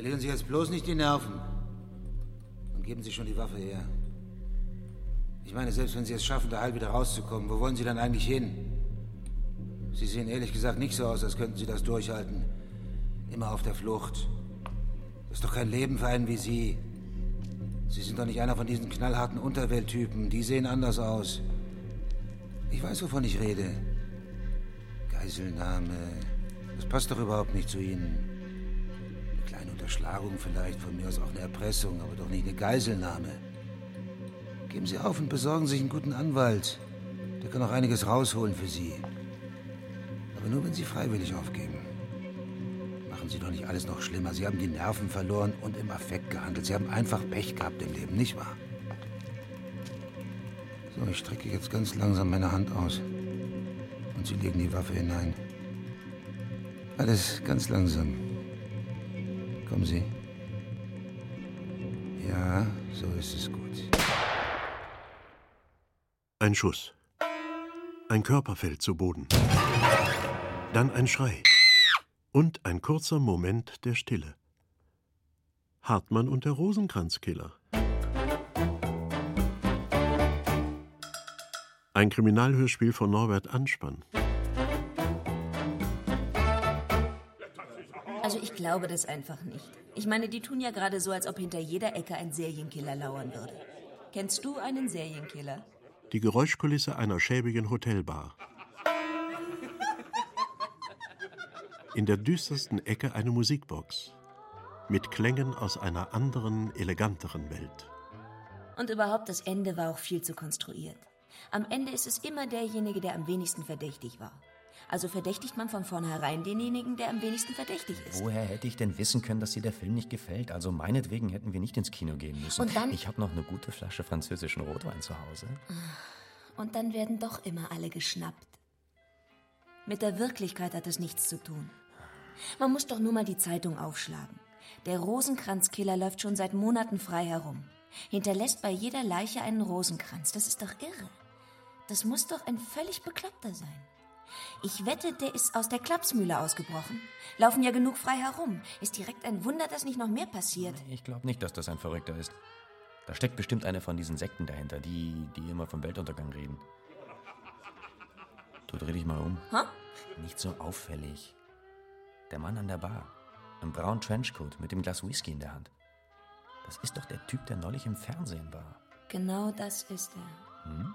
Verlieren Sie jetzt bloß nicht die Nerven. Und geben Sie schon die Waffe her. Ich meine, selbst wenn Sie es schaffen, da heil wieder rauszukommen, wo wollen Sie dann eigentlich hin? Sie sehen ehrlich gesagt nicht so aus, als könnten Sie das durchhalten. Immer auf der Flucht. Das ist doch kein Leben für einen wie Sie. Sie sind doch nicht einer von diesen knallharten Unterwelttypen. Die sehen anders aus. Ich weiß, wovon ich rede. Geiselnahme. Das passt doch überhaupt nicht zu Ihnen. Unterschlagung vielleicht, von mir aus auch eine Erpressung, aber doch nicht eine Geiselnahme. Geben Sie auf und besorgen sich einen guten Anwalt. Der kann auch einiges rausholen für Sie. Aber nur, wenn Sie freiwillig aufgeben. Machen Sie doch nicht alles noch schlimmer. Sie haben die Nerven verloren und im Affekt gehandelt. Sie haben einfach Pech gehabt im Leben, nicht wahr? So, ich strecke jetzt ganz langsam meine Hand aus. Und Sie legen die Waffe hinein. Alles ganz langsam. Kommen Sie. Ja, so ist es gut. Ein Schuss. Ein Körper fällt zu Boden. Dann ein Schrei. Und ein kurzer Moment der Stille. Hartmann und der Rosenkranzkiller. Ein Kriminalhörspiel von Norbert Anspann. Glaube das einfach nicht. Ich meine, die tun ja gerade so, als ob hinter jeder Ecke ein Serienkiller lauern würde. Kennst du einen Serienkiller? Die Geräuschkulisse einer schäbigen Hotelbar. In der düstersten Ecke eine Musikbox. Mit Klängen aus einer anderen, eleganteren Welt. Und überhaupt, das Ende war auch viel zu konstruiert. Am Ende ist es immer derjenige, der am wenigsten verdächtig war. Also verdächtigt man von vornherein denjenigen, der am wenigsten verdächtig ist. Woher hätte ich denn wissen können, dass dir der Film nicht gefällt? Also meinetwegen hätten wir nicht ins Kino gehen müssen. Und dann- Ich habe noch eine gute Flasche französischen Rotwein zu Hause. Und dann werden doch immer alle geschnappt. Mit der Wirklichkeit hat das nichts zu tun. Man muss doch nur mal die Zeitung aufschlagen. Der Rosenkranzkiller läuft schon seit Monaten frei herum. Hinterlässt bei jeder Leiche einen Rosenkranz. Das ist doch irre. Das muss doch ein völlig Bekloppter sein. Ich wette, der ist aus der Klapsmühle ausgebrochen. Laufen ja genug frei herum. Ist direkt ein Wunder, dass nicht noch mehr passiert. Ich glaube nicht, dass das ein Verrückter ist. Da steckt bestimmt eine von diesen Sekten dahinter, die, die immer vom Weltuntergang reden. Du dreh dich mal um. Hä? Nicht so auffällig. Der Mann an der Bar. Im braunen Trenchcoat mit dem Glas Whisky in der Hand. Das ist doch der Typ, der neulich im Fernsehen war. Genau das ist er. Hm?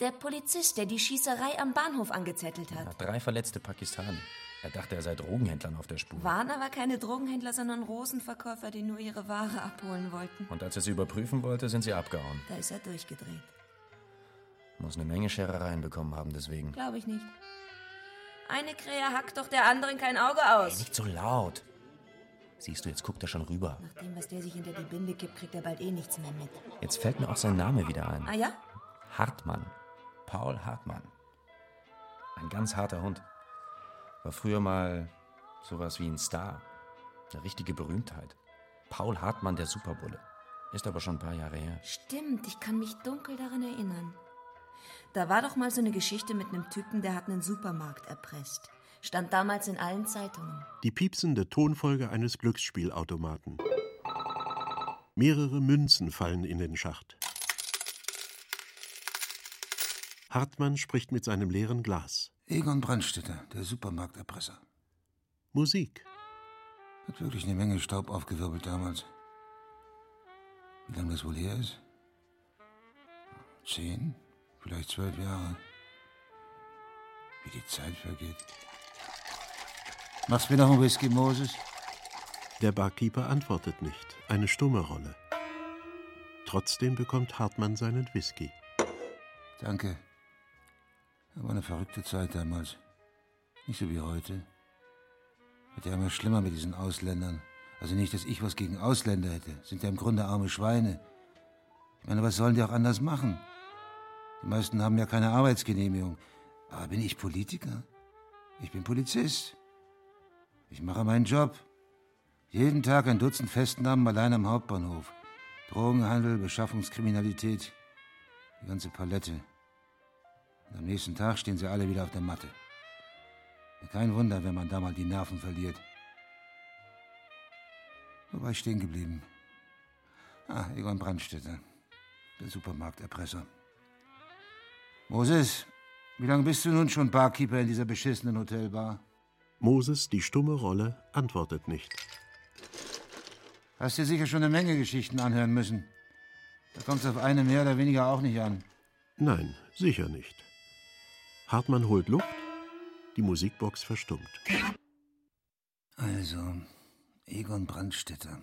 Der Polizist, der die Schießerei am Bahnhof angezettelt hat. Hat drei verletzte Pakistani. Er dachte, er sei Drogenhändlern auf der Spur. Waren aber keine Drogenhändler, sondern Rosenverkäufer, die nur ihre Ware abholen wollten. Und als er sie überprüfen wollte, sind sie abgehauen. Da ist er durchgedreht. Muss eine Menge Scherereien bekommen haben deswegen. Glaube ich nicht. Eine Krähe hackt doch der anderen kein Auge aus. Nicht so laut. Siehst du, jetzt guckt er schon rüber. Nach dem, was der sich hinter die Binde kippt, kriegt er bald eh nichts mehr mit. Jetzt fällt mir auch sein Name wieder ein. Ah ja? Hartmann. Paul Hartmann. Ein ganz harter Hund. War früher mal sowas wie ein Star. Eine richtige Berühmtheit. Paul Hartmann, der Superbulle. Ist aber schon ein paar Jahre her. Stimmt, ich kann mich dunkel daran erinnern. Da war doch mal so eine Geschichte mit einem Typen, der hat einen Supermarkt erpresst. Stand damals in allen Zeitungen. Die piepsende Tonfolge eines Glücksspielautomaten. Mehrere Münzen fallen in den Schacht. Hartmann spricht mit seinem leeren Glas. Egon Brandstätter, der Supermarkterpresser. Musik. Hat wirklich eine Menge Staub aufgewirbelt damals. Wie lange das wohl her ist? Zehn? Vielleicht zwölf Jahre. Wie die Zeit vergeht. Machst mir noch einen Whisky, Moses? Der Barkeeper antwortet nicht. Eine stumme Rolle. Trotzdem bekommt Hartmann seinen Whisky. Danke. Aber eine verrückte Zeit damals. Nicht so wie heute. Wird ja immer schlimmer mit diesen Ausländern. Also nicht, dass ich was gegen Ausländer hätte. Sind ja im Grunde arme Schweine. Ich meine, was sollen die auch anders machen? Die meisten haben ja keine Arbeitsgenehmigung. Aber bin ich Politiker? Ich bin Polizist. Ich mache meinen Job. Jeden Tag ein Dutzend Festnahmen allein am Hauptbahnhof. Drogenhandel, Beschaffungskriminalität. Die ganze Palette. Und am nächsten Tag stehen sie alle wieder auf der Matte. Kein Wunder, wenn man da mal die Nerven verliert. Wo war ich stehen geblieben? Ah, Egon Brandstätter, der Supermarkterpresser. Moses, wie lange bist du nun schon Barkeeper in dieser beschissenen Hotelbar? Moses, die stumme Rolle, antwortet nicht. Hast dir sicher schon eine Menge Geschichten anhören müssen. Da kommt es auf eine mehr oder weniger auch nicht an. Nein, sicher nicht. Hartmann holt Luft, die Musikbox verstummt. Also, Egon Brandstätter.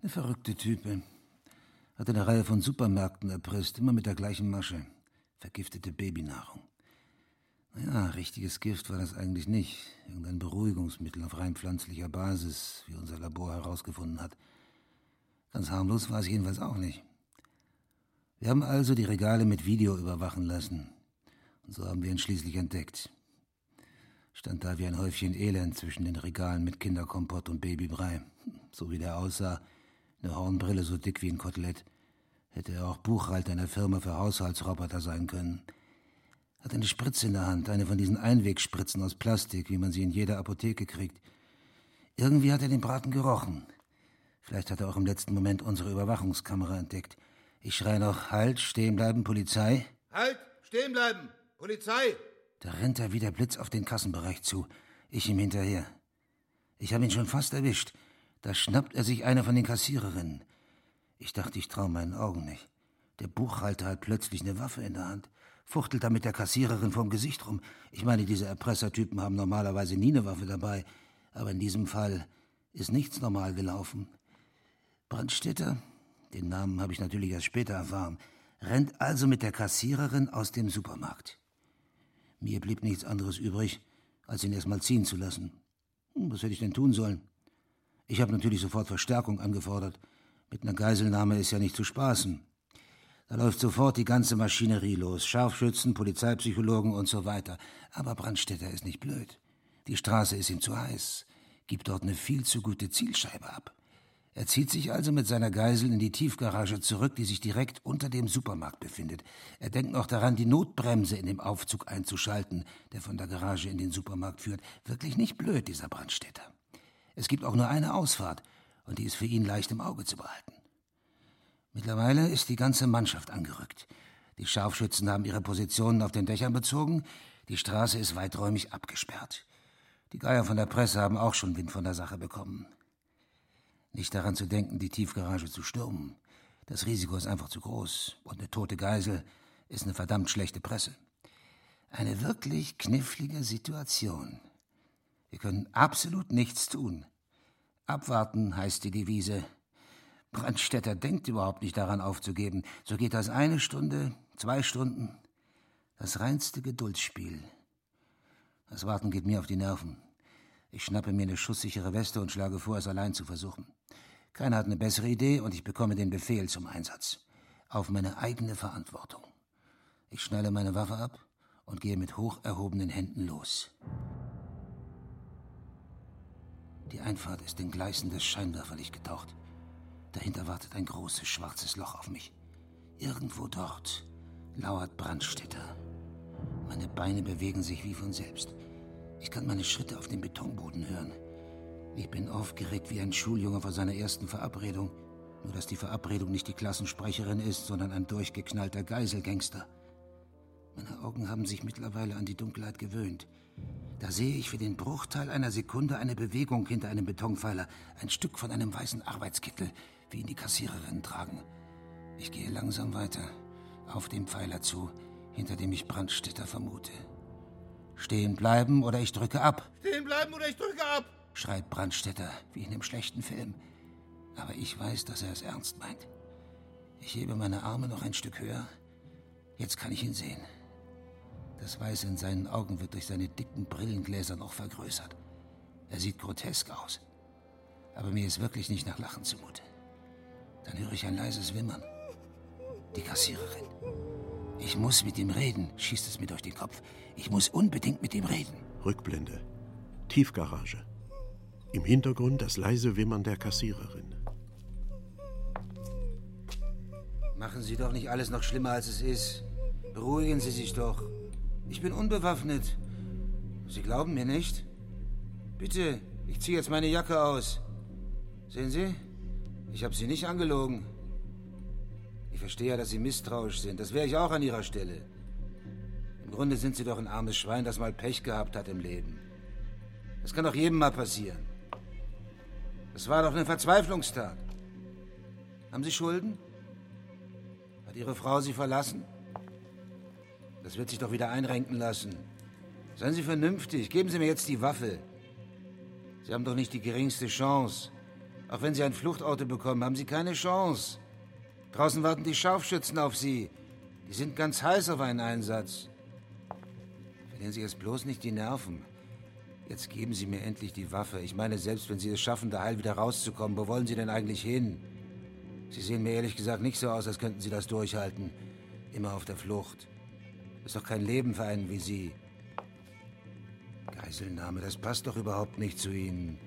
Eine verrückte Type. Hat eine Reihe von Supermärkten erpresst, immer mit der gleichen Masche. Vergiftete Babynahrung. Naja, richtiges Gift war das eigentlich nicht. Irgendein Beruhigungsmittel auf rein pflanzlicher Basis, wie unser Labor herausgefunden hat. Ganz harmlos war es jedenfalls auch nicht. Wir haben also die Regale mit Video überwachen lassen. So haben wir ihn schließlich entdeckt. Stand da wie ein Häufchen Elend zwischen den Regalen mit Kinderkompott und Babybrei. So wie der aussah, eine Hornbrille so dick wie ein Kotelett, hätte er auch Buchhalter einer Firma für Haushaltsroboter sein können. Hat eine Spritze in der Hand, eine von diesen Einwegspritzen aus Plastik, wie man sie in jeder Apotheke kriegt. Irgendwie hat er den Braten gerochen. Vielleicht hat er auch im letzten Moment unsere Überwachungskamera entdeckt. Ich schreie noch, halt, stehen bleiben, Polizei. Halt, stehen bleiben, Polizei. Da rennt er wie der Blitz auf den Kassenbereich zu. Ich ihm hinterher. Ich habe ihn schon fast erwischt. Da schnappt er sich eine von den Kassiererinnen. Ich dachte, ich traue meinen Augen nicht. Der Buchhalter hat plötzlich eine Waffe in der Hand, fuchtelt damit der Kassiererin vorm Gesicht rum. Ich meine, diese Erpressertypen haben normalerweise nie eine Waffe dabei, aber in diesem Fall ist nichts normal gelaufen. Brandstätter, den Namen habe ich natürlich erst später erfahren, rennt also mit der Kassiererin aus dem Supermarkt. Mir blieb nichts anderes übrig, als ihn erst mal ziehen zu lassen. Hm, was hätte ich denn tun sollen? Ich habe natürlich sofort Verstärkung angefordert. Mit einer Geiselnahme ist ja nicht zu spaßen. Da läuft sofort die ganze Maschinerie los. Scharfschützen, Polizeipsychologen und so weiter. Aber Brandstätter ist nicht blöd. Die Straße ist ihm zu heiß. Gibt dort eine viel zu gute Zielscheibe ab. Er zieht sich also mit seiner Geisel in die Tiefgarage zurück, die sich direkt unter dem Supermarkt befindet. Er denkt noch daran, die Notbremse in dem Aufzug einzuschalten, der von der Garage in den Supermarkt führt. Wirklich nicht blöd, dieser Brandstätter. Es gibt auch nur eine Ausfahrt, und die ist für ihn leicht im Auge zu behalten. Mittlerweile ist die ganze Mannschaft angerückt. Die Scharfschützen haben ihre Positionen auf den Dächern bezogen, die Straße ist weiträumig abgesperrt. Die Geier von der Presse haben auch schon Wind von der Sache bekommen. Nicht daran zu denken, die Tiefgarage zu stürmen. Das Risiko ist einfach zu groß. Und eine tote Geisel ist eine verdammt schlechte Presse. Eine wirklich knifflige Situation. Wir können absolut nichts tun. Abwarten heißt die Devise. Brandstätter denkt überhaupt nicht daran aufzugeben. So geht das eine Stunde, zwei Stunden. Das reinste Geduldsspiel. Das Warten geht mir auf die Nerven. Ich schnappe mir eine schusssichere Weste und schlage vor, es allein zu versuchen. Keiner hat eine bessere Idee und ich bekomme den Befehl zum Einsatz. Auf meine eigene Verantwortung. Ich schnalle meine Waffe ab und gehe mit hoch erhobenen Händen los. Die Einfahrt ist in gleißendes Scheinwerferlicht getaucht. Dahinter wartet ein großes schwarzes Loch auf mich. Irgendwo dort lauert Brandstätter. Meine Beine bewegen sich wie von selbst. Ich kann meine Schritte auf dem Betonboden hören. Ich bin aufgeregt wie ein Schuljunge vor seiner ersten Verabredung. Nur dass die Verabredung nicht die Klassensprecherin ist, sondern ein durchgeknallter Geiselgangster. Meine Augen haben sich mittlerweile an die Dunkelheit gewöhnt. Da sehe ich für den Bruchteil einer Sekunde eine Bewegung hinter einem Betonpfeiler, ein Stück von einem weißen Arbeitskittel, wie ihn die Kassiererinnen tragen. Ich gehe langsam weiter, auf den Pfeiler zu, hinter dem ich Brandstätter vermute. Stehen bleiben oder ich drücke ab. Stehen bleiben oder ich drücke ab schreit Brandstätter wie in einem schlechten Film. Aber ich weiß, dass er es ernst meint. Ich hebe meine Arme noch ein Stück höher. Jetzt kann ich ihn sehen. Das Weiße in seinen Augen wird durch seine dicken Brillengläser noch vergrößert. Er sieht grotesk aus. Aber mir ist wirklich nicht nach Lachen zumute. Dann höre ich ein leises Wimmern. Die Kassiererin. Ich muss mit ihm reden, schießt es mir durch den Kopf. Ich muss unbedingt mit ihm reden. Rückblende. Tiefgarage. Im Hintergrund das leise Wimmern der Kassiererin. Machen Sie doch nicht alles noch schlimmer, als es ist. Beruhigen Sie sich doch. Ich bin unbewaffnet. Sie glauben mir nicht? Bitte, ich ziehe jetzt meine Jacke aus. Sehen Sie? Ich habe Sie nicht angelogen. Ich verstehe ja, dass Sie misstrauisch sind. Das wäre ich auch an Ihrer Stelle. Im Grunde sind Sie doch ein armes Schwein, das mal Pech gehabt hat im Leben. Das kann doch jedem mal passieren. Das war doch eine Verzweiflungstat. Haben Sie Schulden? Hat Ihre Frau Sie verlassen? Das wird sich doch wieder einrenken lassen. Seien Sie vernünftig. Geben Sie mir jetzt die Waffe. Sie haben doch nicht die geringste Chance. Auch wenn Sie ein Fluchtauto bekommen, haben Sie keine Chance. Draußen warten die Scharfschützen auf Sie. Die sind ganz heiß auf einen Einsatz. Verlieren Sie jetzt bloß nicht die Nerven. Jetzt geben Sie mir endlich die Waffe. Ich meine, selbst wenn Sie es schaffen, da heil wieder rauszukommen, wo wollen Sie denn eigentlich hin? Sie sehen mir ehrlich gesagt nicht so aus, als könnten Sie das durchhalten. Immer auf der Flucht. Ist doch kein Leben für einen wie Sie. Geiselnahme, das passt doch überhaupt nicht zu Ihnen.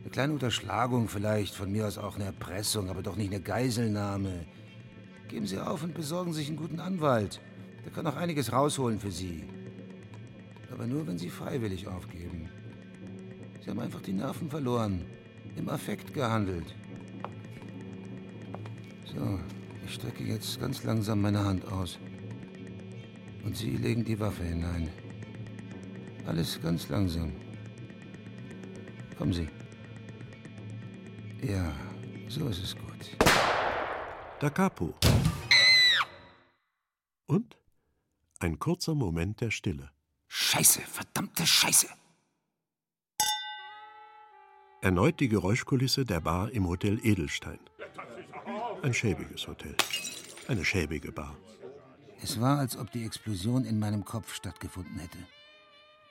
Eine kleine Unterschlagung vielleicht, von mir aus auch eine Erpressung, aber doch nicht eine Geiselnahme. Geben Sie auf und besorgen sich einen guten Anwalt. Der kann auch einiges rausholen für Sie. Aber nur, wenn Sie freiwillig aufgeben. Sie haben einfach die Nerven verloren, im Affekt gehandelt. So, ich strecke jetzt ganz langsam meine Hand aus. Und Sie legen die Waffe hinein. Alles ganz langsam. Kommen Sie. Ja, so ist es gut. Da Capo. Und ein kurzer Moment der Stille. Scheiße, verdammte Scheiße. Erneut die Geräuschkulisse der Bar im Hotel Edelstein. Ein schäbiges Hotel. Eine schäbige Bar. Es war, als ob die Explosion in meinem Kopf stattgefunden hätte.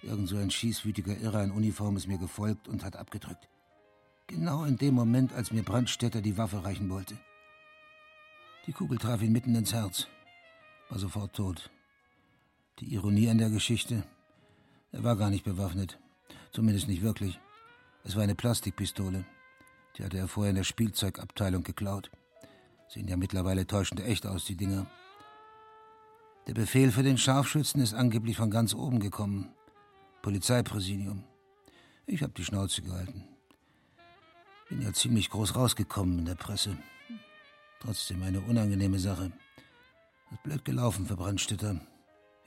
Irgend so ein schießwütiger Irrer in Uniform ist mir gefolgt und hat abgedrückt. Genau in dem Moment, als mir Brandstätter die Waffe reichen wollte. Die Kugel traf ihn mitten ins Herz, war sofort tot. Die Ironie an der Geschichte, er war gar nicht bewaffnet, zumindest nicht wirklich. Es war eine Plastikpistole, die hatte er vorher in der Spielzeugabteilung geklaut. Sehen ja mittlerweile täuschend echt aus, die Dinger. Der Befehl für den Scharfschützen ist angeblich von ganz oben gekommen. Polizeipräsidium. Ich habe die Schnauze gehalten. Bin ja ziemlich groß rausgekommen in der Presse. Trotzdem eine unangenehme Sache. Ist blöd gelaufen für Brandstätter.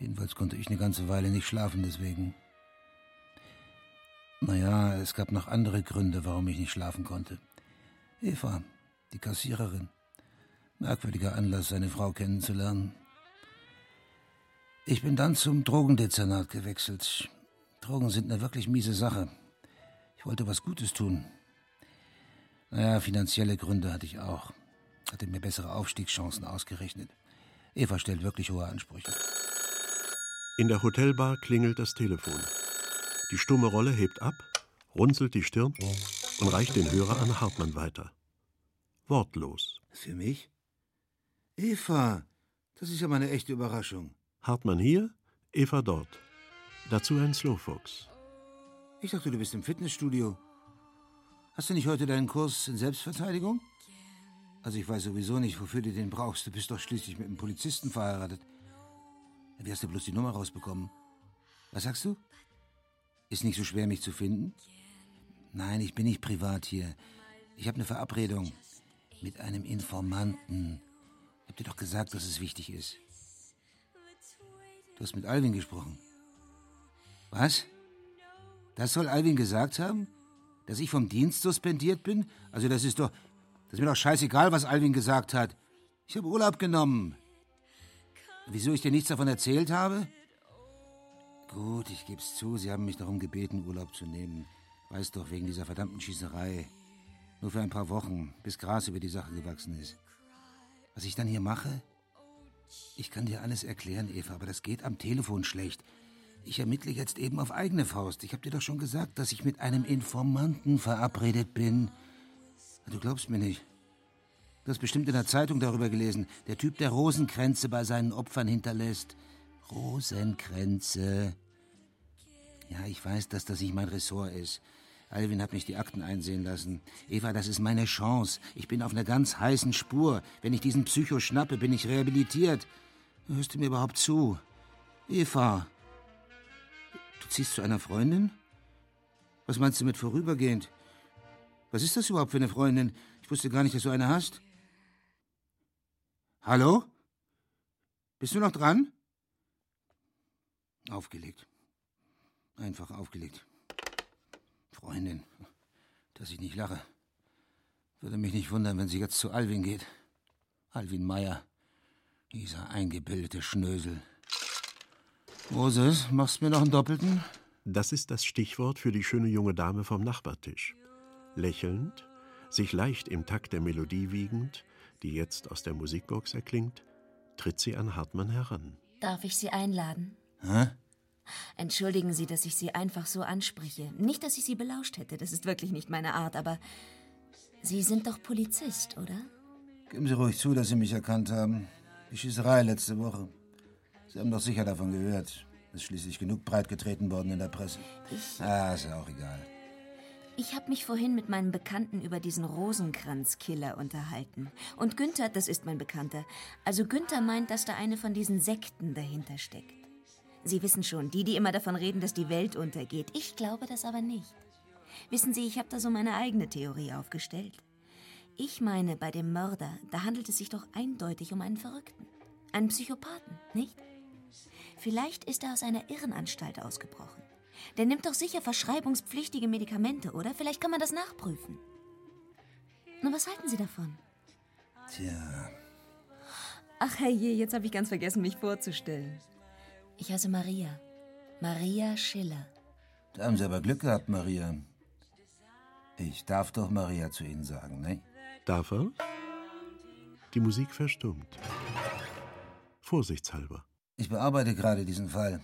Jedenfalls konnte ich eine ganze Weile nicht schlafen deswegen. Naja, es gab noch andere Gründe, warum ich nicht schlafen konnte. Eva, die Kassiererin. Merkwürdiger Anlass, seine Frau kennenzulernen. Ich bin dann zum Drogendezernat gewechselt. Drogen sind eine wirklich miese Sache. Ich wollte was Gutes tun. Naja, finanzielle Gründe hatte ich auch. Hatte mir bessere Aufstiegschancen ausgerechnet. Eva stellt wirklich hohe Ansprüche. In der Hotelbar klingelt das Telefon. Die stumme Rolle hebt ab, runzelt die Stirn und reicht den Hörer an Hartmann weiter. Wortlos. Für mich? Eva, das ist ja mal eine echte Überraschung. Hartmann hier, Eva dort. Dazu ein Slowfox. Ich dachte, du bist im Fitnessstudio. Hast du nicht heute deinen Kurs in Selbstverteidigung? Also ich weiß sowieso nicht, wofür du den brauchst. Du bist doch schließlich mit einem Polizisten verheiratet. Wie hast du bloß die Nummer rausbekommen? Was sagst du? Ist nicht so schwer, mich zu finden? Nein, ich bin nicht privat hier. Ich habe eine Verabredung mit einem Informanten. Ich hab dir doch gesagt, dass es wichtig ist. Du hast mit Alvin gesprochen. Was? Das soll Alvin gesagt haben? Dass ich vom Dienst suspendiert bin? Also das ist doch... Das ist mir doch scheißegal, was Alvin gesagt hat. Ich habe Urlaub genommen. Wieso ich dir nichts davon erzählt habe? Gut, ich geb's zu. Sie haben mich darum gebeten, Urlaub zu nehmen. Weiß doch, wegen dieser verdammten Schießerei. Nur für ein paar Wochen, bis Gras über die Sache gewachsen ist. Was ich dann hier mache? Ich kann dir alles erklären, Eva, aber das geht am Telefon schlecht. Ich ermittle jetzt eben auf eigene Faust. Ich habe dir doch schon gesagt, dass ich mit einem Informanten verabredet bin. Du glaubst mir nicht. Du hast bestimmt in der Zeitung darüber gelesen. Der Typ, der Rosenkränze bei seinen Opfern hinterlässt. Rosenkränze. Ja, ich weiß, dass das nicht mein Ressort ist. Alvin hat mich die Akten einsehen lassen. Eva, das ist meine Chance. Ich bin auf einer ganz heißen Spur. Wenn ich diesen Psycho schnappe, bin ich rehabilitiert. Hörst du mir überhaupt zu? Eva, du ziehst zu einer Freundin? Was meinst du mit vorübergehend? Was ist das überhaupt für eine Freundin? Ich wusste gar nicht, dass du eine hast. Hallo? Bist du noch dran? Aufgelegt. Einfach aufgelegt. Freundin, dass ich nicht lache. Würde mich nicht wundern, wenn sie jetzt zu Alwin geht. Alwin Meier. Dieser eingebildete Schnösel. Moses, machst mir noch einen Doppelten? Das ist das Stichwort für die schöne junge Dame vom Nachbartisch. Lächelnd, sich leicht im Takt der Melodie wiegend, die jetzt aus der Musikbox erklingt, tritt sie an Hartmann heran. Darf ich Sie einladen? Hä? Entschuldigen Sie, dass ich Sie einfach so anspreche. Nicht, dass ich Sie belauscht hätte, das ist wirklich nicht meine Art, aber Sie sind doch Polizist, oder? Geben Sie ruhig zu, dass Sie mich erkannt haben. Die Schießerei letzte Woche. Sie haben doch sicher davon gehört. Ist schließlich genug breitgetreten worden in der Presse. Ich, Ah, ist ja auch egal. Ich habe mich vorhin mit meinem Bekannten über diesen Rosenkranz-Killer unterhalten. Und Günther, das ist mein Bekannter. Also Günther meint, dass da eine von diesen Sekten dahinter steckt. Sie wissen schon, die, die immer davon reden, dass die Welt untergeht. Ich glaube das aber nicht. Wissen Sie, ich habe da so meine eigene Theorie aufgestellt. Ich meine, bei dem Mörder, da handelt es sich doch eindeutig um einen Verrückten. Einen Psychopathen, nicht? Vielleicht ist er aus einer Irrenanstalt ausgebrochen. Der nimmt doch sicher verschreibungspflichtige Medikamente, oder? Vielleicht kann man das nachprüfen. Nur was halten Sie davon? Tja, Ach herrje, jetzt habe ich ganz vergessen, mich vorzustellen. Ich heiße Maria. Maria Schiller. da haben Sie aber Glück gehabt, Maria. Ich darf doch Maria zu Ihnen sagen, ne? Darf er? Die Musik verstummt. Vorsichtshalber. Ich bearbeite gerade diesen Fall.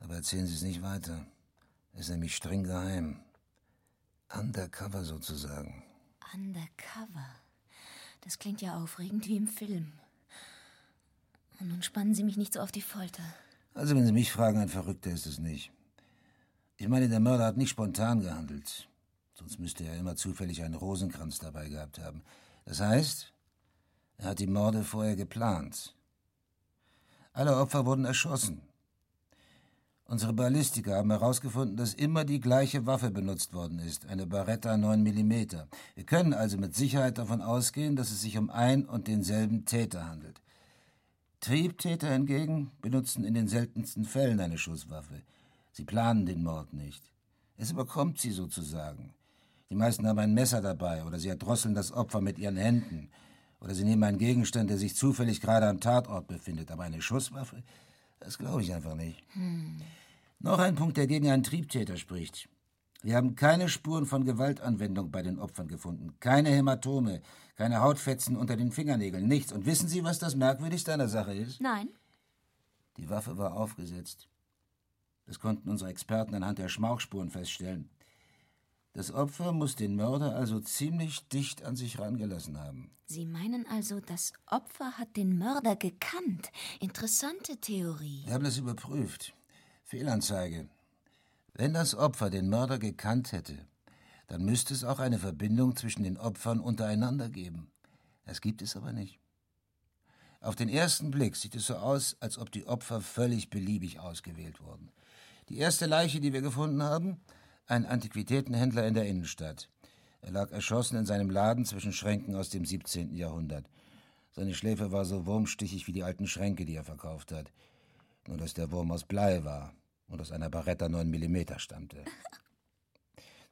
Aber erzählen Sie es nicht weiter. Ist nämlich streng geheim. Undercover sozusagen. Undercover. Das klingt ja aufregend wie im Film. Und nun spannen Sie mich nicht so auf die Folter. Also, wenn Sie mich fragen, ein Verrückter ist es nicht. Ich meine, der Mörder hat nicht spontan gehandelt. Sonst müsste er immer zufällig einen Rosenkranz dabei gehabt haben. Das heißt, er hat die Morde vorher geplant. Alle Opfer wurden erschossen. Unsere Ballistiker haben herausgefunden, dass immer die gleiche Waffe benutzt worden ist, eine Barretta 9 mm. Wir können also mit Sicherheit davon ausgehen, dass es sich um ein und denselben Täter handelt. Triebtäter hingegen benutzen in den seltensten Fällen eine Schusswaffe. Sie planen den Mord nicht. Es überkommt sie sozusagen. Die meisten haben ein Messer dabei oder sie erdrosseln das Opfer mit ihren Händen. Oder sie nehmen einen Gegenstand, der sich zufällig gerade am Tatort befindet. Aber eine Schusswaffe, das glaube ich einfach nicht. Noch ein Punkt, der gegen einen Triebtäter spricht. Wir haben keine Spuren von Gewaltanwendung bei den Opfern gefunden. Keine Hämatome, keine Hautfetzen unter den Fingernägeln, nichts. Und wissen Sie, was das Merkwürdigste an der Sache ist? Nein. Die Waffe war aufgesetzt. Das konnten unsere Experten anhand der Schmauchspuren feststellen. Das Opfer muss den Mörder also ziemlich dicht an sich rangelassen haben. Sie meinen also, das Opfer hat den Mörder gekannt. Interessante Theorie. Wir haben das überprüft. Fehlanzeige. Wenn das Opfer den Mörder gekannt hätte, dann müsste es auch eine Verbindung zwischen den Opfern untereinander geben. Das gibt es aber nicht. Auf den ersten Blick sieht es so aus, als ob die Opfer völlig beliebig ausgewählt wurden. Die erste Leiche, die wir gefunden haben, ein Antiquitätenhändler in der Innenstadt. Er lag erschossen in seinem Laden zwischen Schränken aus dem 17. Jahrhundert. Seine Schläfe war so wurmstichig wie die alten Schränke, die er verkauft hat. Nur dass der Wurm aus Blei war und aus einer Barretta 9 mm stammte.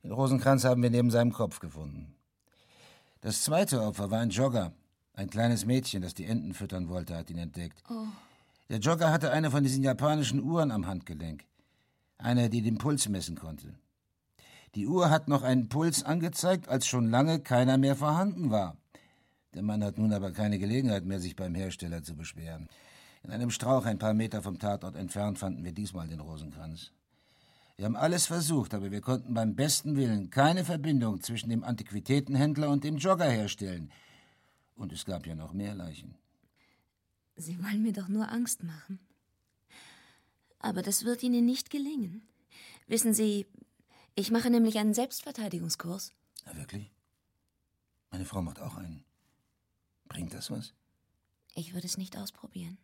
Den Rosenkranz haben wir neben seinem Kopf gefunden. Das zweite Opfer war ein Jogger. Ein kleines Mädchen, das die Enten füttern wollte, hat ihn entdeckt. Der Jogger hatte eine von diesen japanischen Uhren am Handgelenk. Eine, die den Puls messen konnte. Die Uhr hat noch einen Puls angezeigt, als schon lange keiner mehr vorhanden war. Der Mann hat nun aber keine Gelegenheit mehr, sich beim Hersteller zu beschweren. In einem Strauch ein paar Meter vom Tatort entfernt fanden wir diesmal den Rosenkranz. Wir haben alles versucht, aber wir konnten beim besten Willen keine Verbindung zwischen dem Antiquitätenhändler und dem Jogger herstellen. Und es gab ja noch mehr Leichen. Sie wollen mir doch nur Angst machen. Aber das wird Ihnen nicht gelingen. Wissen Sie, ich mache nämlich einen Selbstverteidigungskurs. Na wirklich? Meine Frau macht auch einen. Bringt das was? Ich würde es nicht ausprobieren.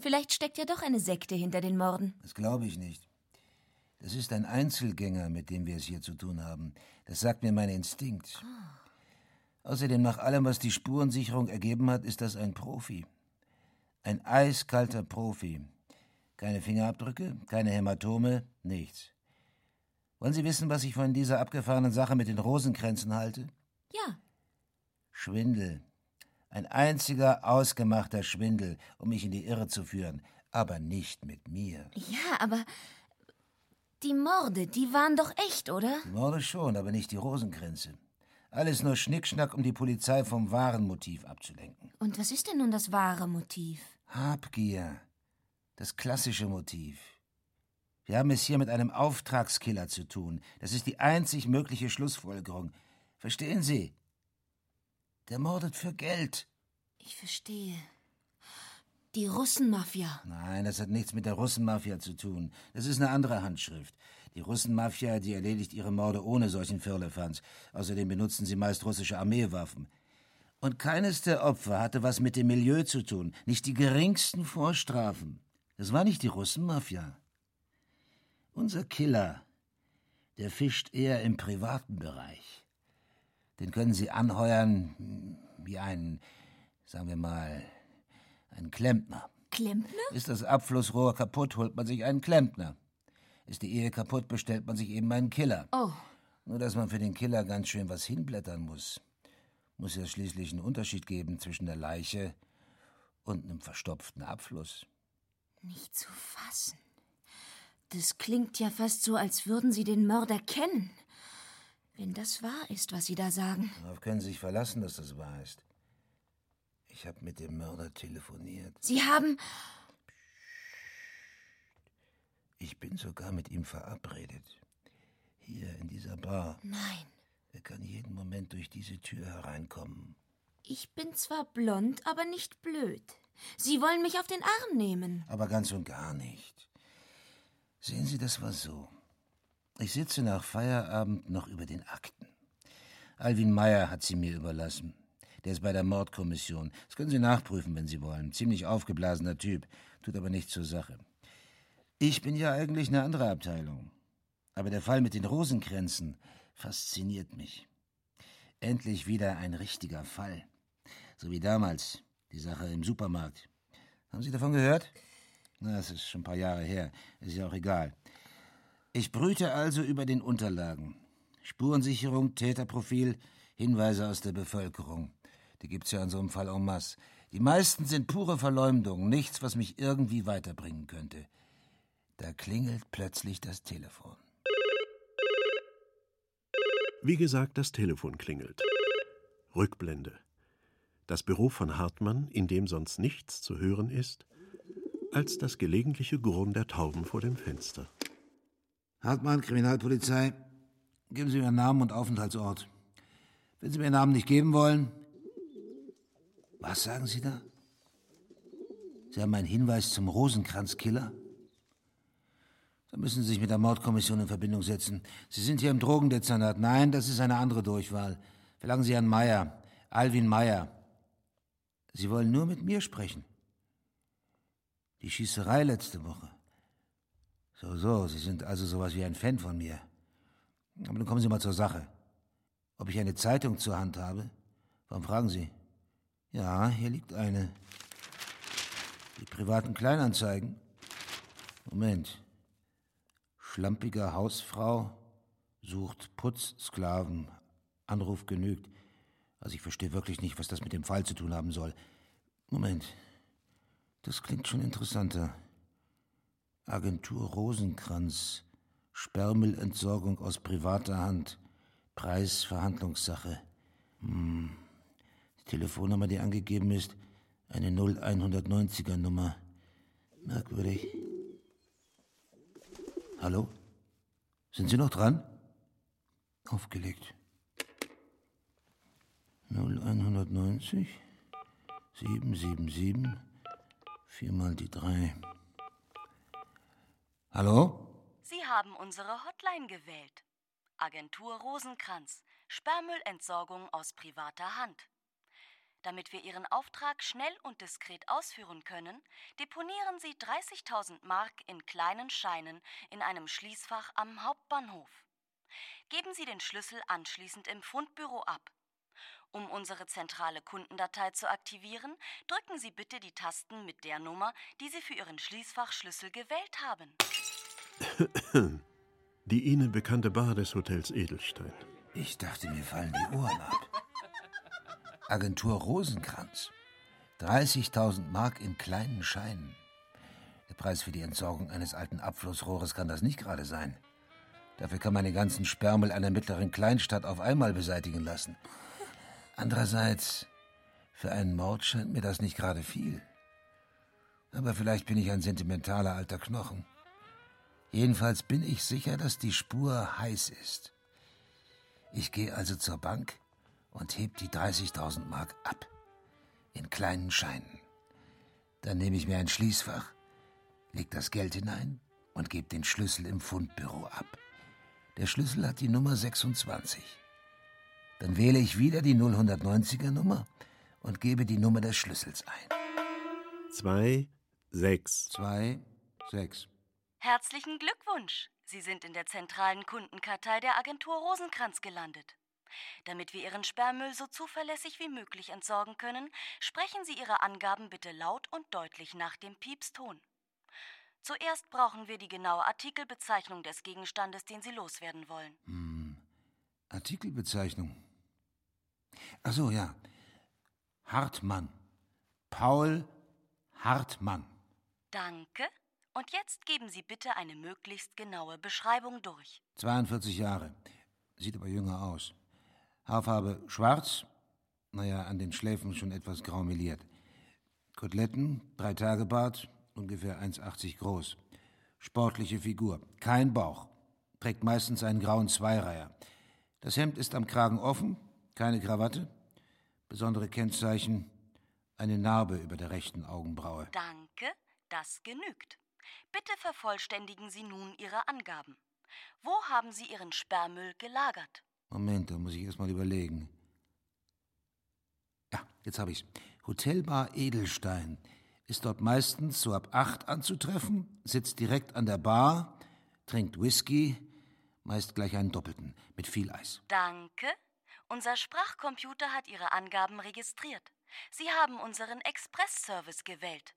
Vielleicht steckt ja doch eine Sekte hinter den Morden. Das glaube ich nicht. Das ist ein Einzelgänger, mit dem wir es hier zu tun haben. Das sagt mir mein Instinkt. Außerdem, nach allem, was die Spurensicherung ergeben hat, ist das ein Profi. Ein eiskalter Profi. Keine Fingerabdrücke, keine Hämatome, nichts. Wollen Sie wissen, was ich von dieser abgefahrenen Sache mit den Rosenkränzen halte? Ja. Schwindel. Ein einziger ausgemachter Schwindel, um mich in die Irre zu führen. Aber nicht mit mir. Ja, aber die Morde, die waren doch echt, oder? Die Morde schon, aber nicht die Rosenkränze. Alles nur Schnickschnack, um die Polizei vom wahren Motiv abzulenken. Und was ist denn nun das wahre Motiv? Habgier. Das klassische Motiv. Wir haben es hier mit einem Auftragskiller zu tun. Das ist die einzig mögliche Schlussfolgerung. Verstehen Sie? Der mordet für Geld. Ich verstehe. Die Russenmafia. Nein, das hat nichts mit der Russenmafia zu tun. Das ist eine andere Handschrift. Die Russenmafia, die erledigt ihre Morde ohne solchen Firlefanz. Außerdem benutzen sie meist russische Armeewaffen. Und keines der Opfer hatte was mit dem Milieu zu tun. Nicht die geringsten Vorstrafen. Das war nicht die Russenmafia. Unser Killer, der fischt eher im privaten Bereich. Den können Sie anheuern wie einen, sagen wir mal, einen Klempner. Klempner? Ist das Abflussrohr kaputt, holt man sich einen Klempner. Ist die Ehe kaputt, bestellt man sich eben einen Killer. Oh. Nur, dass man für den Killer ganz schön was hinblättern muss. Muss ja schließlich einen Unterschied geben zwischen der Leiche und einem verstopften Abfluss. Nicht zu fassen. Das klingt ja fast so, als würden Sie den Mörder kennen. Wenn das wahr ist, was Sie da sagen. Darauf können Sie sich verlassen, dass das wahr ist. Ich habe mit dem Mörder telefoniert. Sie haben. Ich bin sogar mit ihm verabredet. Hier in dieser Bar. Nein. Er kann jeden Moment durch diese Tür hereinkommen. Ich bin zwar blond, aber nicht blöd. Sie wollen mich auf den Arm nehmen. Aber ganz und gar nicht. Sehen Sie, das war so. Ich sitze nach Feierabend noch über den Akten. Alwin Meyer hat sie mir überlassen. Der ist bei der Mordkommission. Das können Sie nachprüfen, wenn Sie wollen. Ziemlich aufgeblasener Typ, tut aber nichts zur Sache. Ich bin ja eigentlich eine andere Abteilung. Aber der Fall mit den Rosenkränzen fasziniert mich. Endlich wieder ein richtiger Fall. So wie damals, die Sache im Supermarkt. Haben Sie davon gehört? Das ist schon ein paar Jahre her. Ist ja auch egal. Ich brüte also über den Unterlagen. Spurensicherung, Täterprofil, Hinweise aus der Bevölkerung. Die gibt's ja in so einem Fall en masse. Die meisten sind pure Verleumdung, nichts, was mich irgendwie weiterbringen könnte. Da klingelt plötzlich das Telefon. Wie gesagt, das Telefon klingelt. Rückblende. Das Büro von Hartmann, in dem sonst nichts zu hören ist, als das gelegentliche Gurren der Tauben vor dem Fenster. Hartmann, Kriminalpolizei. Geben Sie mir Namen und Aufenthaltsort. Wenn Sie mir Namen nicht geben wollen. Was sagen Sie da? Sie haben einen Hinweis zum Rosenkranzkiller? Da müssen Sie sich mit der Mordkommission in Verbindung setzen. Sie sind hier im Drogendezernat. Nein, das ist eine andere Durchwahl. Verlangen Sie Herrn Meyer, Alwin Meyer. Sie wollen nur mit mir sprechen. Die Schießerei letzte Woche. So, so, Sie sind also sowas wie ein Fan von mir. Aber nun kommen Sie mal zur Sache. Ob ich eine Zeitung zur Hand habe? Warum fragen Sie? Ja, hier liegt eine. Die privaten Kleinanzeigen. Moment. Schlampiger Hausfrau sucht Putzsklaven. Anruf genügt. Also ich verstehe wirklich nicht, was das mit dem Fall zu tun haben soll. Moment. Das klingt schon interessanter. Agentur Rosenkranz. Sperrmüllentsorgung aus privater Hand. Preisverhandlungssache. Hm. Die Telefonnummer, die angegeben ist, eine 0190er Nummer. Merkwürdig. Hallo? Sind Sie noch dran? Aufgelegt. 0190 777 viermal die drei. Hallo? Sie haben unsere Hotline gewählt. Agentur Rosenkranz. Sperrmüllentsorgung aus privater Hand. Damit wir Ihren Auftrag schnell und diskret ausführen können, deponieren Sie 30.000 Mark in kleinen Scheinen in einem Schließfach am Hauptbahnhof. Geben Sie den Schlüssel anschließend im Fundbüro ab. Um unsere zentrale Kundendatei zu aktivieren, drücken Sie bitte die Tasten mit der Nummer, die Sie für Ihren Schließfachschlüssel gewählt haben. Die Ihnen bekannte Bar des Hotels Edelstein. Ich dachte, mir fallen die Ohren ab. Agentur Rosenkranz. 30.000 Mark in kleinen Scheinen. Der Preis für die Entsorgung eines alten Abflussrohres kann das nicht gerade sein. Dafür kann man den ganzen Sperrmüll einer mittleren Kleinstadt auf einmal beseitigen lassen. Andererseits, für einen Mord scheint mir das nicht gerade viel. Aber vielleicht bin ich ein sentimentaler alter Knochen. Jedenfalls bin ich sicher, dass die Spur heiß ist. Ich gehe also zur Bank und heb die 30.000 Mark ab. In kleinen Scheinen. Dann nehme ich mir ein Schließfach, leg das Geld hinein und gebe den Schlüssel im Fundbüro ab. Der Schlüssel hat die Nummer 26. Dann wähle ich wieder die 090er Nummer und gebe die Nummer des Schlüssels ein. Zwei, sechs. Zwei, sechs. Herzlichen Glückwunsch! Sie sind in der zentralen Kundenkartei der Agentur Rosenkranz gelandet. Damit wir Ihren Sperrmüll so zuverlässig wie möglich entsorgen können, sprechen Sie Ihre Angaben bitte laut und deutlich nach dem Piepston. Zuerst brauchen wir die genaue Artikelbezeichnung des Gegenstandes, den Sie loswerden wollen. Hm. Artikelbezeichnung. Ach so, ja. Hartmann. Paul Hartmann. Danke. Und jetzt geben Sie bitte eine möglichst genaue Beschreibung durch. 42 Jahre. Sieht aber jünger aus. Haarfarbe schwarz, naja, an den Schläfen schon etwas graumeliert. Koteletten, drei Tage Bart, ungefähr 1,80 groß. Sportliche Figur, kein Bauch. Trägt meistens einen grauen Zweireiher. Das Hemd ist am Kragen offen, keine Krawatte. Besondere Kennzeichen, eine Narbe über der rechten Augenbraue. Danke, das genügt. Bitte vervollständigen Sie nun Ihre Angaben. Wo haben Sie Ihren Sperrmüll gelagert? Moment, da muss ich erst mal überlegen. Ja, jetzt habe ich's. Hotelbar Edelstein. Ist dort meistens so ab acht anzutreffen, sitzt direkt an der Bar, trinkt Whisky, meist gleich einen doppelten, mit viel Eis. Danke. Unser Sprachcomputer hat Ihre Angaben registriert. Sie haben unseren Express-Service gewählt.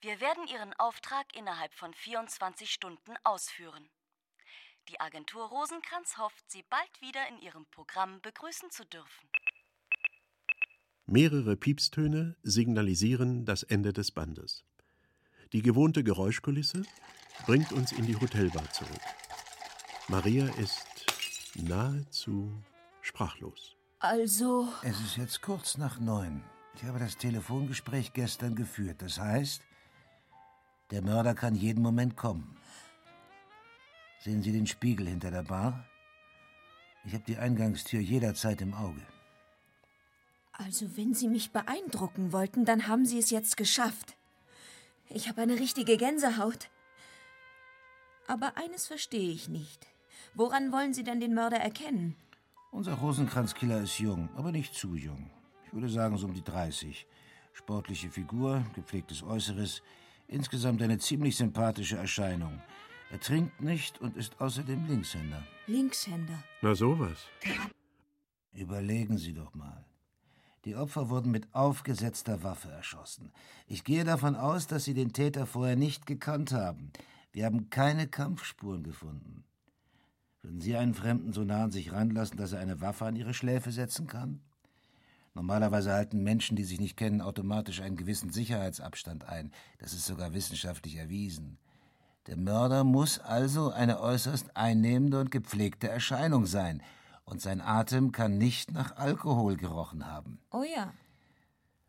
Wir werden Ihren Auftrag innerhalb von 24 Stunden ausführen. Die Agentur Rosenkranz hofft, Sie bald wieder in ihrem Programm begrüßen zu dürfen. Mehrere Piepstöne signalisieren das Ende des Bandes. Die gewohnte Geräuschkulisse bringt uns in die Hotelbar zurück. Maria ist nahezu sprachlos. Also. Es ist jetzt kurz nach neun. Ich habe das Telefongespräch gestern geführt. Das heißt, der Mörder kann jeden Moment kommen. Sehen Sie den Spiegel hinter der Bar? Ich habe die Eingangstür jederzeit im Auge. Also, wenn Sie mich beeindrucken wollten, dann haben Sie es jetzt geschafft. Ich habe eine richtige Gänsehaut. Aber eines verstehe ich nicht. Woran wollen Sie denn den Mörder erkennen? Unser Rosenkranzkiller ist jung, aber nicht zu jung. Ich würde sagen, so um die 30. Sportliche Figur, gepflegtes Äußeres, insgesamt eine ziemlich sympathische Erscheinung. Er trinkt nicht und ist außerdem Linkshänder. Linkshänder? Na sowas. Überlegen Sie doch mal. Die Opfer wurden mit aufgesetzter Waffe erschossen. Ich gehe davon aus, dass Sie den Täter vorher nicht gekannt haben. Wir haben keine Kampfspuren gefunden. Würden Sie einen Fremden so nah an sich ranlassen, dass er eine Waffe an Ihre Schläfe setzen kann? Normalerweise halten Menschen, die sich nicht kennen, automatisch einen gewissen Sicherheitsabstand ein. Das ist sogar wissenschaftlich erwiesen. Der Mörder muss also eine äußerst einnehmende und gepflegte Erscheinung sein, und sein Atem kann nicht nach Alkohol gerochen haben. Oh ja.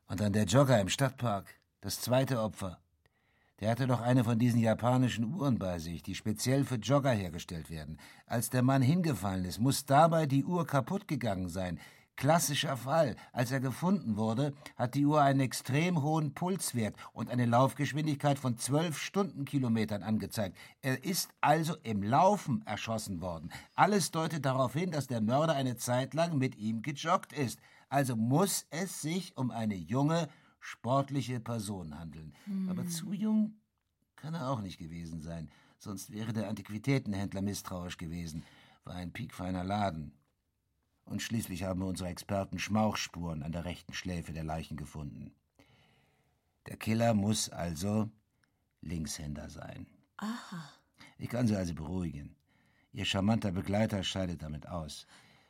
Und dann der Jogger im Stadtpark, das zweite Opfer. Der hatte doch eine von diesen japanischen Uhren bei sich, die speziell für Jogger hergestellt werden. Als der Mann hingefallen ist, muss dabei die Uhr kaputt gegangen sein. Klassischer Fall. Als er gefunden wurde, hat die Uhr einen extrem hohen Pulswert und eine Laufgeschwindigkeit von 12 Stundenkilometern angezeigt. Er ist also im Laufen erschossen worden. Alles deutet darauf hin, dass der Mörder eine Zeit lang mit ihm gejoggt ist. Also muss es sich um eine junge, sportliche Person handeln. Hm. Aber zu jung kann er auch nicht gewesen sein. Sonst wäre der Antiquitätenhändler misstrauisch gewesen. War ein piekfeiner Laden. Und schließlich haben unsere Experten Schmauchspuren an der rechten Schläfe der Leichen gefunden. Der Killer muss also Linkshänder sein. Aha. Ich kann Sie also beruhigen. Ihr charmanter Begleiter scheidet damit aus.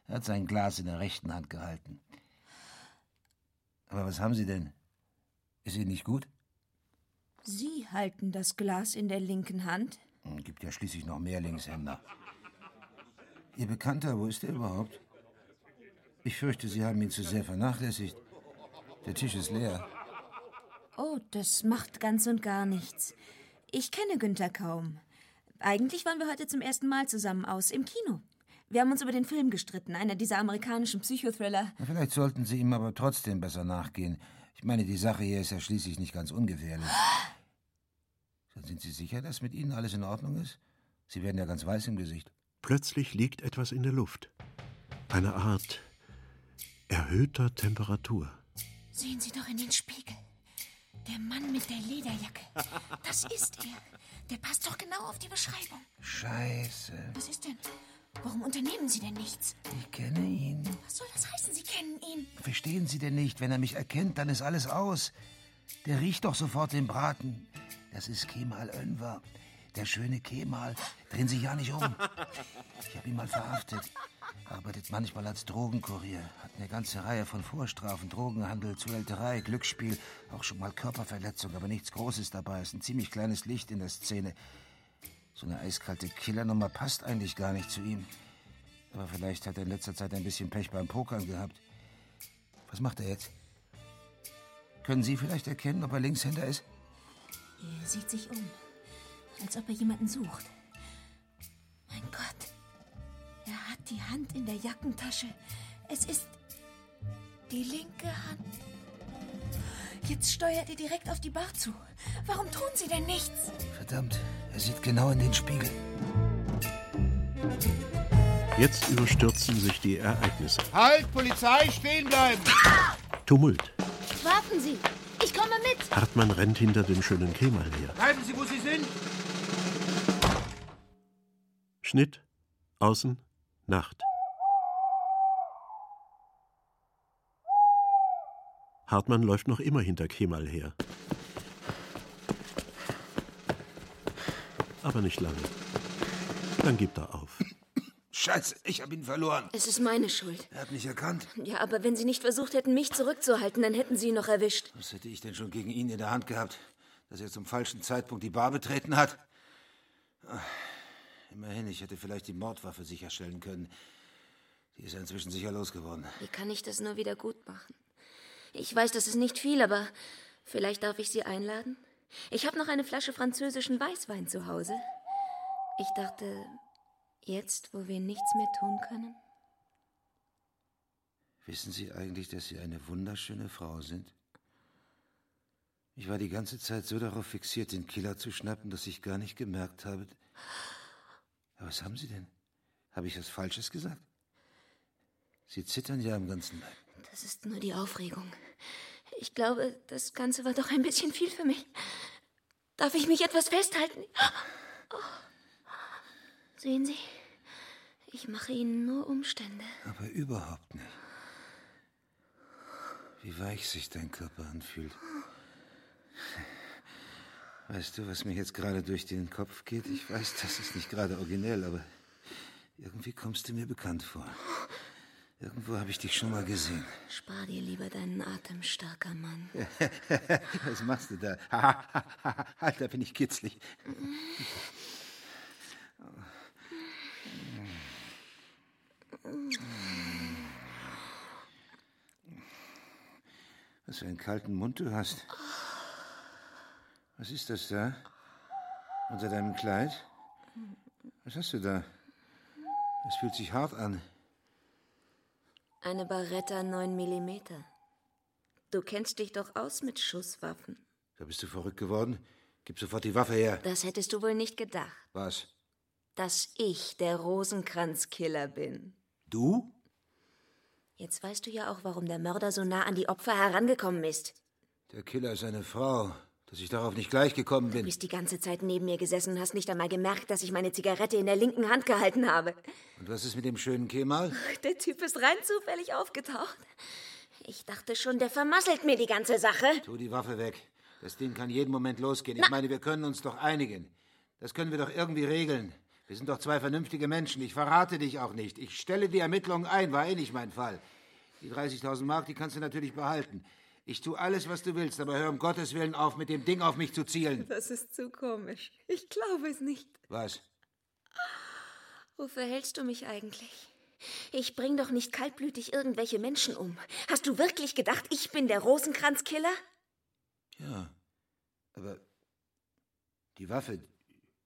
Er hat sein Glas in der rechten Hand gehalten. Aber was haben Sie denn? Ist Ihnen nicht gut? Sie halten das Glas in der linken Hand? Hm, gibt ja schließlich noch mehr Linkshänder. Ihr Bekannter, wo ist er überhaupt? Ich fürchte, Sie haben ihn zu sehr vernachlässigt. Der Tisch ist leer. Oh, das macht ganz und gar nichts. Ich kenne Günther kaum. Eigentlich waren wir heute zum ersten Mal zusammen aus, im Kino. Wir haben uns über den Film gestritten, einer dieser amerikanischen Psychothriller. Vielleicht sollten Sie ihm aber trotzdem besser nachgehen. Ich meine, die Sache hier ist ja schließlich nicht ganz ungefährlich. Sind Sie sicher, dass mit Ihnen alles in Ordnung ist? Sie werden ja ganz weiß im Gesicht. Plötzlich liegt etwas in der Luft. Eine Art erhöhter Temperatur. Sehen Sie doch in den Spiegel. Der Mann mit der Lederjacke. Das ist er. Der passt doch genau auf die Beschreibung. Scheiße. Was ist denn? Warum unternehmen Sie denn nichts? Ich kenne ihn. Was soll das heißen, Sie kennen ihn? Verstehen Sie denn nicht? Wenn er mich erkennt, dann ist alles aus. Der riecht doch sofort den Braten. Das ist Kemal Önver. Der schöne Kemal. Drehen Sie ja nicht um. Ich habe ihn mal verhaftet. Arbeitet manchmal als Drogenkurier. Hat eine ganze Reihe von Vorstrafen. Drogenhandel, Zuhälterei, Glücksspiel. Auch schon mal Körperverletzung, aber nichts Großes dabei. Ist ein ziemlich kleines Licht in der Szene. So eine eiskalte Killernummer passt eigentlich gar nicht zu ihm. Aber vielleicht hat er in letzter Zeit ein bisschen Pech beim Pokern gehabt. Was macht er jetzt? Können Sie vielleicht erkennen, ob er Linkshänder ist? Er sieht sich um, als ob er jemanden sucht. Mein Gott, er hat die Hand in der Jackentasche. Es ist die linke Hand. Jetzt steuert er direkt auf die Bar zu. Warum tun Sie denn nichts? Verdammt, er sieht genau in den Spiegel. Jetzt überstürzen sich die Ereignisse. Halt, Polizei, stehen bleiben! Tumult. Warten Sie, ich komme mit. Hartmann rennt hinter dem schönen Kemal her. Bleiben Sie, wo Sie sind! Schnitt, außen, Nacht. Hartmann läuft noch immer hinter Kemal her. Aber nicht lange. Dann gibt er auf. Scheiße, ich habe ihn verloren. Es ist meine Schuld. Er hat mich erkannt. Ja, aber wenn Sie nicht versucht hätten, mich zurückzuhalten, dann hätten Sie ihn noch erwischt. Was hätte ich denn schon gegen ihn in der Hand gehabt, dass er zum falschen Zeitpunkt die Bar betreten hat? Ach, immerhin, ich hätte vielleicht die Mordwaffe sicherstellen können. Die ist er inzwischen sicher losgeworden. Wie kann ich das nur wieder gut machen? Ich weiß, das ist nicht viel, aber vielleicht darf ich Sie einladen? Ich habe noch eine Flasche französischen Weißwein zu Hause. Ich dachte, jetzt, wo wir nichts mehr tun können. Wissen Sie eigentlich, dass Sie eine wunderschöne Frau sind? Ich war die ganze Zeit so darauf fixiert, den Killer zu schnappen, dass ich gar nicht gemerkt habe. Aber was haben Sie denn? Habe ich was Falsches gesagt? Sie zittern ja am ganzen Leib. Das ist nur die Aufregung. Ich glaube, das Ganze war doch ein bisschen viel für mich. Darf ich mich etwas festhalten? Oh. Sehen Sie, ich mache Ihnen nur Umstände. Aber überhaupt nicht. Wie weich sich dein Körper anfühlt. Weißt du, was mir jetzt gerade durch den Kopf geht? Ich weiß, das ist nicht gerade originell, aber irgendwie kommst du mir bekannt vor. Irgendwo habe ich dich schon mal gesehen. Spar dir lieber deinen Atem, starker Mann. Was machst du da? halt, da bin ich kitzlig. Was für einen kalten Mund du hast. Was ist das da? Unter deinem Kleid? Was hast du da? Es fühlt sich hart an. Eine Barretta 9 mm. Du kennst dich doch aus mit Schusswaffen. Da bist du verrückt geworden? Gib sofort die Waffe her. Das hättest du wohl nicht gedacht. Was? Dass ich der Rosenkranzkiller bin. Du? Jetzt weißt du ja auch, warum der Mörder so nah an die Opfer herangekommen ist. Der Killer ist eine Frau. Dass ich darauf nicht gleich gekommen Du bin. bist die ganze Zeit neben mir gesessen und hast nicht einmal gemerkt, dass ich meine Zigarette in der linken Hand gehalten habe. Und was ist mit dem schönen Kemal? Der Typ ist rein zufällig aufgetaucht. Ich dachte schon, der vermasselt mir die ganze Sache. Tu die Waffe weg. Das Ding kann jeden Moment losgehen. Ich meine, wir können uns doch einigen. Das können wir doch irgendwie regeln. Wir sind doch zwei vernünftige Menschen. Ich verrate dich auch nicht. Ich stelle die Ermittlungen ein, war eh nicht mein Fall. Die 30.000 Mark, die kannst du natürlich behalten. Ich tue alles, was du willst, aber hör um Gottes Willen auf, mit dem Ding auf mich zu zielen. Das ist zu komisch. Ich glaube es nicht. Was? Wofür hältst du mich eigentlich? Ich bring doch nicht kaltblütig irgendwelche Menschen um. Hast du wirklich gedacht, ich bin der Rosenkranzkiller? Ja, aber die Waffe,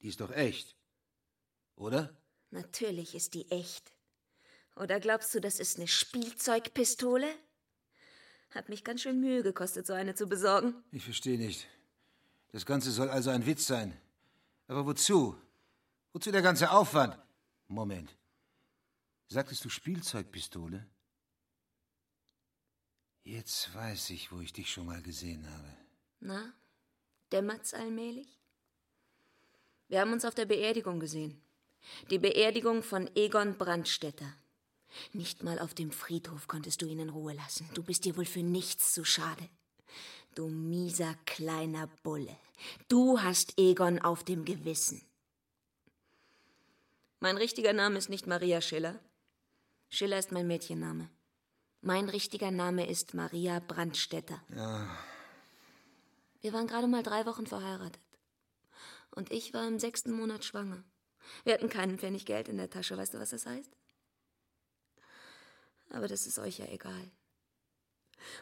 die ist doch echt. Oder? Natürlich ist die echt. Oder glaubst du, das ist eine Spielzeugpistole? Hat mich ganz schön Mühe gekostet, so eine zu besorgen. Ich verstehe nicht. Das Ganze soll also ein Witz sein. Aber wozu? Wozu der ganze Aufwand? Moment. Sagtest du Spielzeugpistole? Jetzt weiß ich, wo ich dich schon mal gesehen habe. Na, dämmert's allmählich? Wir haben uns auf der Beerdigung gesehen. Die Beerdigung von Egon Brandstätter. Nicht mal auf dem Friedhof konntest du ihn in Ruhe lassen. Du bist dir wohl für nichts zu schade. Du mieser kleiner Bulle. Du hast Egon auf dem Gewissen. Mein richtiger Name ist nicht Maria Schiller. Schiller ist mein Mädchenname. Mein richtiger Name ist Maria Brandstätter. Ja, Wir waren gerade mal drei Wochen verheiratet. Und ich war im sechsten Monat schwanger. Wir hatten keinen Pfennig Geld in der Tasche. Weißt du, was das heißt? Aber das ist euch ja egal.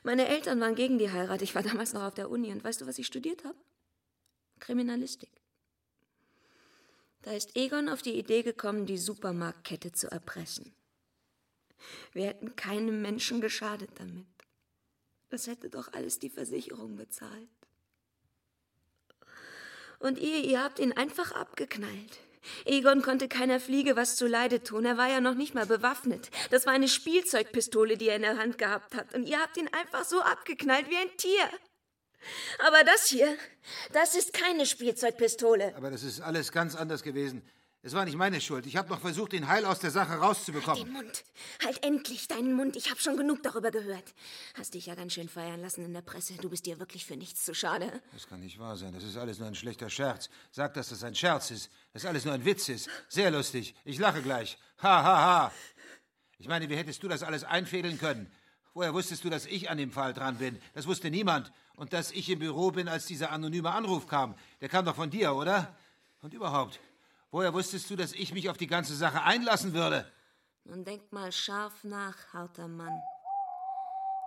Meine Eltern waren gegen die Heirat. Ich war damals noch auf der Uni. Und weißt du, was ich studiert habe? Kriminalistik. Da ist Egon auf die Idee gekommen, die Supermarktkette zu erpressen. Wir hätten keinem Menschen geschadet damit. Das hätte doch alles die Versicherung bezahlt. Und ihr, ihr habt ihn einfach abgeknallt. Egon konnte keiner Fliege was zuleide tun. Er war ja noch nicht mal bewaffnet. Das war eine Spielzeugpistole, die er in der Hand gehabt hat. Und ihr habt ihn einfach so abgeknallt wie ein Tier. Aber das hier, das ist keine Spielzeugpistole. aber das ist alles ganz anders gewesen. Es war nicht meine Schuld. Ich habe noch versucht, den Heil aus der Sache Den rauszubekommen. Mund. Halt endlich deinen Mund. Ich habe schon genug darüber gehört. Hast dich ja ganz schön feiern lassen in der Presse. Du bist dir wirklich für nichts zu schade. Das kann nicht wahr sein. Das ist alles nur ein schlechter Scherz. Sag, dass das ein Scherz ist. Dass alles nur ein Witz ist. Sehr lustig. Ich lache gleich. Ha, ha, ha. Ich meine, wie hättest du das alles einfädeln können? Woher wusstest du, dass ich an dem Fall dran bin? Das wusste niemand. Und dass ich im Büro bin, als dieser anonyme Anruf kam. Der kam doch von dir, oder? Und überhaupt. Woher wusstest du, dass ich mich auf die ganze Sache einlassen würde? Nun denk mal scharf nach, harter Mann.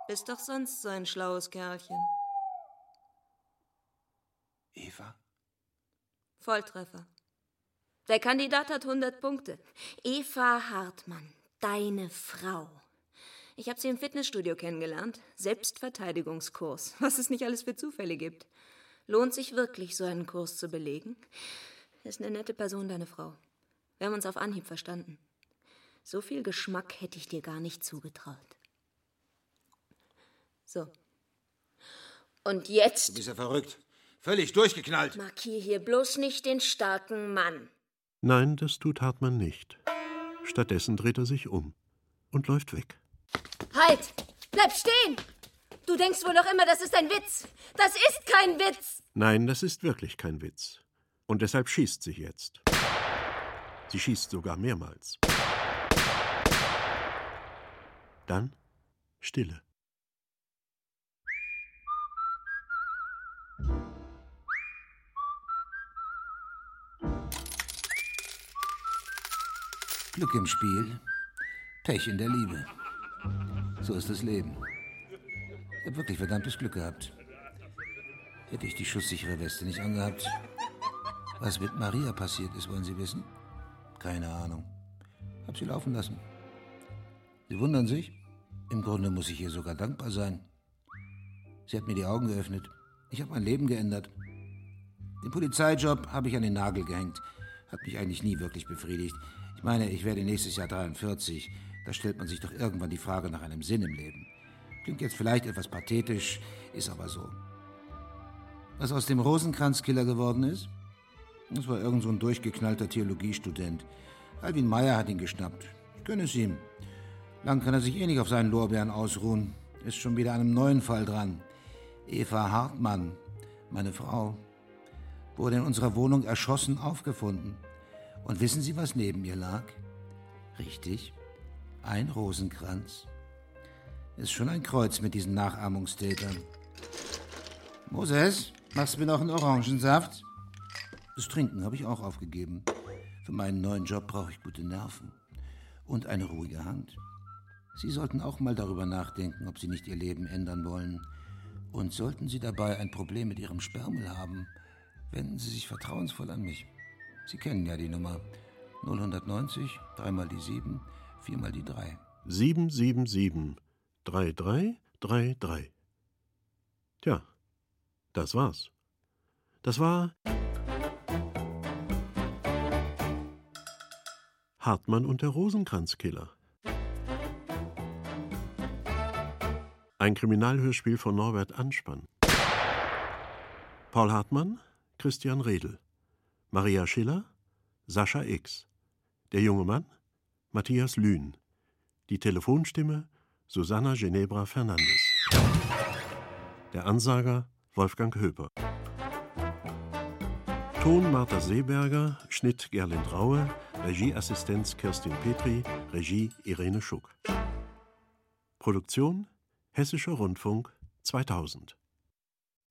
Bist doch sonst so ein schlaues Kerlchen. Eva? Volltreffer. Der Kandidat hat 100 Punkte. Eva Hartmann, deine Frau. Ich habe sie im Fitnessstudio kennengelernt. Selbstverteidigungskurs. Was es nicht alles für Zufälle gibt. Lohnt sich wirklich, so einen Kurs zu belegen? Ist eine nette Person, deine Frau. Wir haben uns auf Anhieb verstanden. So viel Geschmack hätte ich dir gar nicht zugetraut. So. Und Du jetzt bist ja verrückt. Völlig durchgeknallt. markier hier bloß nicht den starken Mann. Nein, das tut Hartmann nicht. Stattdessen dreht er sich um und läuft weg. Halt! Bleib stehen! Du denkst wohl noch immer, das ist ein Witz. Das ist kein Witz. Nein, das ist wirklich kein Witz. Und deshalb schießt sie jetzt. Sie schießt sogar mehrmals. Dann Stille. Glück im Spiel, Pech in der Liebe. So ist das Leben. Ich habe wirklich verdammtes Glück gehabt. Hätte ich die schusssichere Weste nicht angehabt. Was mit Maria passiert ist, wollen Sie wissen? Keine Ahnung. Hab sie laufen lassen. Sie wundern sich? Im Grunde muss ich ihr sogar dankbar sein. Sie hat mir die Augen geöffnet. Ich habe mein Leben geändert. Den Polizeijob habe ich an den Nagel gehängt. Hat mich eigentlich nie wirklich befriedigt. Ich meine, ich werde nächstes Jahr 43. Da stellt man sich doch irgendwann die Frage nach einem Sinn im Leben. Klingt jetzt vielleicht etwas pathetisch, ist aber so. Was aus dem Rosenkranzkiller geworden ist? Das war irgend so ein durchgeknallter Theologiestudent. Alvin Meyer hat ihn geschnappt. Ich gönne es ihm. Lang kann er sich eh nicht auf seinen Lorbeeren ausruhen. Ist schon wieder einem neuen Fall dran. Eva Hartmann, meine Frau, wurde in unserer Wohnung erschossen aufgefunden. Und wissen Sie, was neben ihr lag? Richtig, ein Rosenkranz. Ist schon ein Kreuz mit diesen Nachahmungstätern. Moses, machst du mir noch einen Orangensaft? Das Trinken habe ich auch aufgegeben. Für meinen neuen Job brauche ich gute Nerven und eine ruhige Hand. Sie sollten auch mal darüber nachdenken, ob Sie nicht Ihr Leben ändern wollen. Und sollten Sie dabei ein Problem mit Ihrem Spermel haben, wenden Sie sich vertrauensvoll an mich. Sie kennen ja die Nummer 090, dreimal die 7, viermal die 3. 777 3333. Tja, das war's. Das war Hartmann und der Rosenkranzkiller. Ein Kriminalhörspiel von Norbert Anspann. Paul Hartmann, Christian Redl. Maria Schiller, Sascha X. Der junge Mann, Matthias Lühn. Die Telefonstimme, Susanna Genebra Fernandes. Der Ansager, Wolfgang Höper. Ton Martha Seeberger, Schnitt Gerlind Raue, Regieassistenz Kirstin Petri, Regie Irene Schuck. Produktion Hessischer Rundfunk 2000